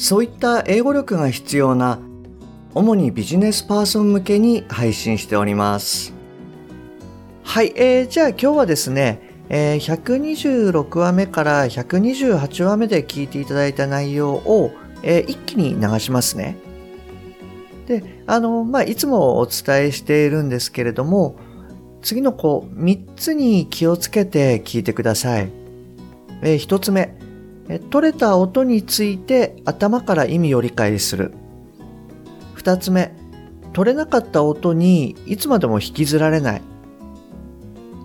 そういった英語力が必要な主にビジネスパーソン向けに配信しております。はい、えー、じゃあ今日はですね、えー、126話目から128話目で聞いていただいた内容を、えー、一気に流しますね。であの、まあ、いつもお伝えしているんですけれども次のこう3つに気をつけて聞いてください、えー、1つ目。取れた音について頭から意味を理解する。二つ目、取れなかった音にいつまでも引きずられない。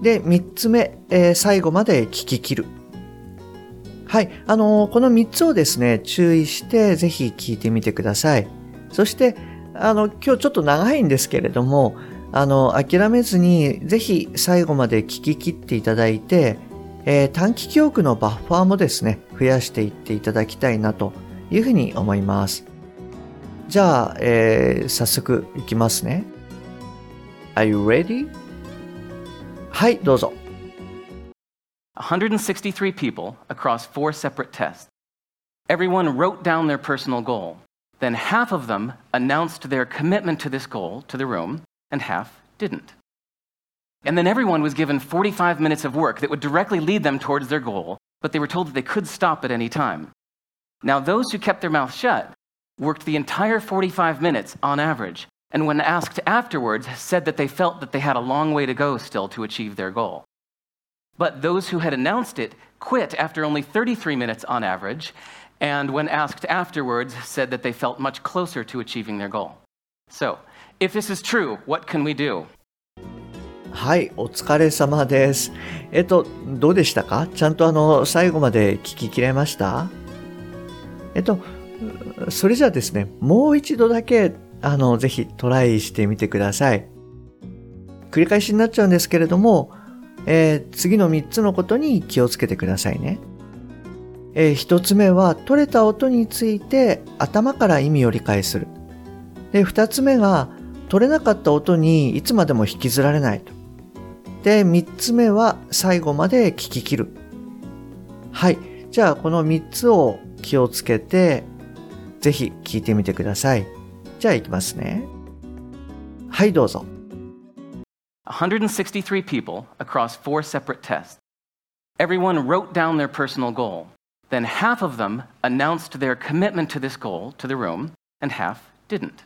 で、三つ目、えー、最後まで聞き切る。はい、あのー、この三つをですね、注意してぜひ聞いてみてください。そして、あの、今日ちょっと長いんですけれども、あの、諦めずにぜひ最後まで聞き切っていただいて、えー、短期記憶のバッファーもですね、増やしていっていただきたいなというふうに思います。じゃあ、えー、早速いきますね。Are you ready? はい、どうぞ。163 people across four separate tests. Everyone wrote down their personal goal. Then half of them announced their commitment to this goal to the room, and half didn't. And then everyone was given 45 minutes of work that would directly lead them towards their goal, but they were told that they could stop at any time. Now, those who kept their mouth shut worked the entire 45 minutes on average, and when asked afterwards, said that they felt that they had a long way to go still to achieve their goal. But those who had announced it quit after only 33 minutes on average, and when asked afterwards, said that they felt much closer to achieving their goal. So, if this is true, what can we do? はい、お疲れ様です。えっと、どうでしたか？ちゃんとあの、最後まで聞ききれました？えっと、それじゃあですね、もう一度だけ、あの、ぜひトライしてみてください。繰り返しになっちゃうんですけれども、えー、次の3つのことに気をつけてくださいね。えー、1つ目は、取れた音について頭から意味を理解する。で、2つ目が、取れなかった音にいつまでも引きずられないと。で、3つ目は最後まで聞き切る。はい。じゃあ、この3つを気をつけて、ぜひ聞いてみてください。じゃあ、いきますね。はい、どうぞ。163 people across four separate tests. Everyone wrote down their personal goal. Then half of them announced their commitment to this goal to the room, and half didn't.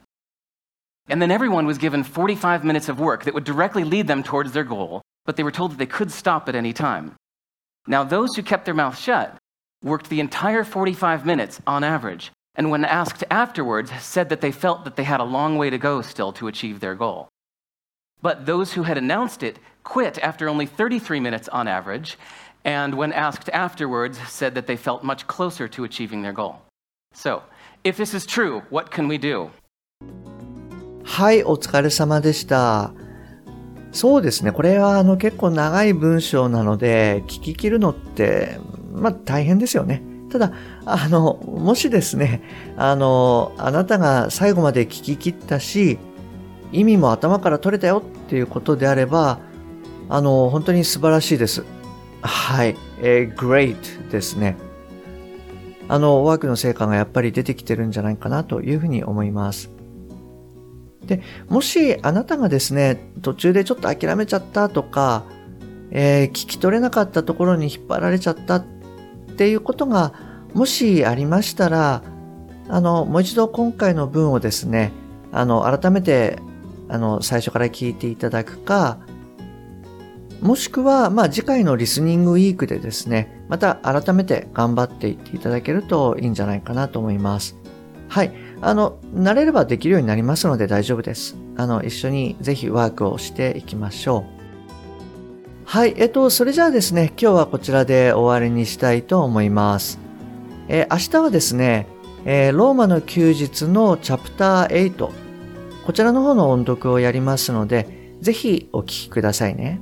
And then everyone was given 45 minutes of work that would directly lead them towards their goal, but they were told that they could stop at any time. Now, those who kept their mouth shut worked the entire 45 minutes on average, and when asked afterwards, said that they felt that they had a long way to go still to achieve their goal. But those who had announced it quit after only 33 minutes on average, and when asked afterwards, said that they felt much closer to achieving their goal. So, if this is true, what can we do? はい、お疲れ様でした。 そうですね。これはあの結構長い文章なので、聞き切るのって、まあ大変ですよね。ただ、あの、もしですね、あの、あなたが最後まで聞き切ったし、意味も頭から取れたよっていうことであれば、あの、本当に素晴らしいです。はい。えー、great ですね。あの、ワークの成果がやっぱり出てきてるんじゃないかなというふうに思います。で、もしあなたがですね、途中でちょっと諦めちゃったとか、えー、聞き取れなかったところに引っ張られちゃったっていうことがもしありましたら、あの、もう一度今回の文をですね、あの、改めて、あの、最初から聞いていただくか、もしくは、まあ、次回のリスニングウィークでですね、また改めて頑張っていっていただけるといいんじゃないかなと思います。はい。あの、慣れればできるようになりますので大丈夫です。あの、一緒にぜひワークをしていきましょう。はい。えっと、それじゃあですね、今日はこちらで終わりにしたいと思います。えー、明日はですね、えー、ローマの休日のチャプター8、こちらの方の音読をやりますので、ぜひお聞きくださいね。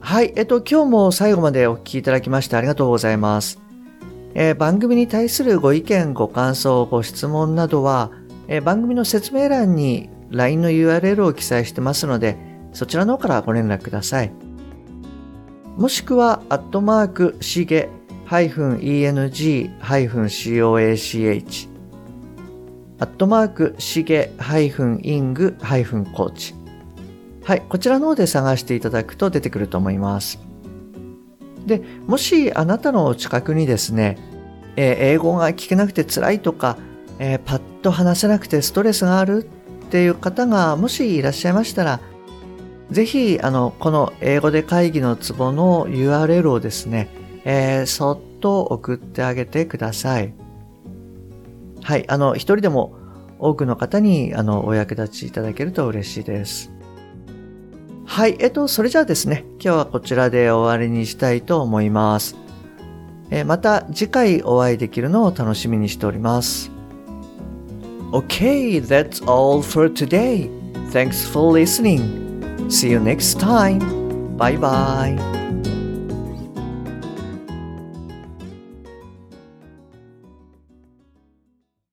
はい、えっと、今日も最後までお聞きいただきましてありがとうございます。えー、番組に対するご意見、ご感想、ご質問などは、えー、番組の説明欄に LINE の URL を記載してますので、そちらの方からご連絡ください。もしくは、アットマーク、しげ、-eng-coach、アットマーク、しげ、-ing-coach。はい、こちらの方で探していただくと出てくると思います。で、もしあなたの近くにですね、えー、英語が聞けなくて辛いとか、えー、パッと話せなくてストレスがあるっていう方がもしいらっしゃいましたら、ぜひ、あの、この英語で会議のツボの URL をですね、えー、そっと送ってあげてください。はい、あの、一人でも多くの方に、あの、お役立ちいただけると嬉しいです。はい、えっと、それじゃあですね、今日はこちらで終わりにしたいと思います。えまた次回お会いできるのを楽しみにしております。Okay, that's all for today. Thanks for listening. See you next time. Bye bye.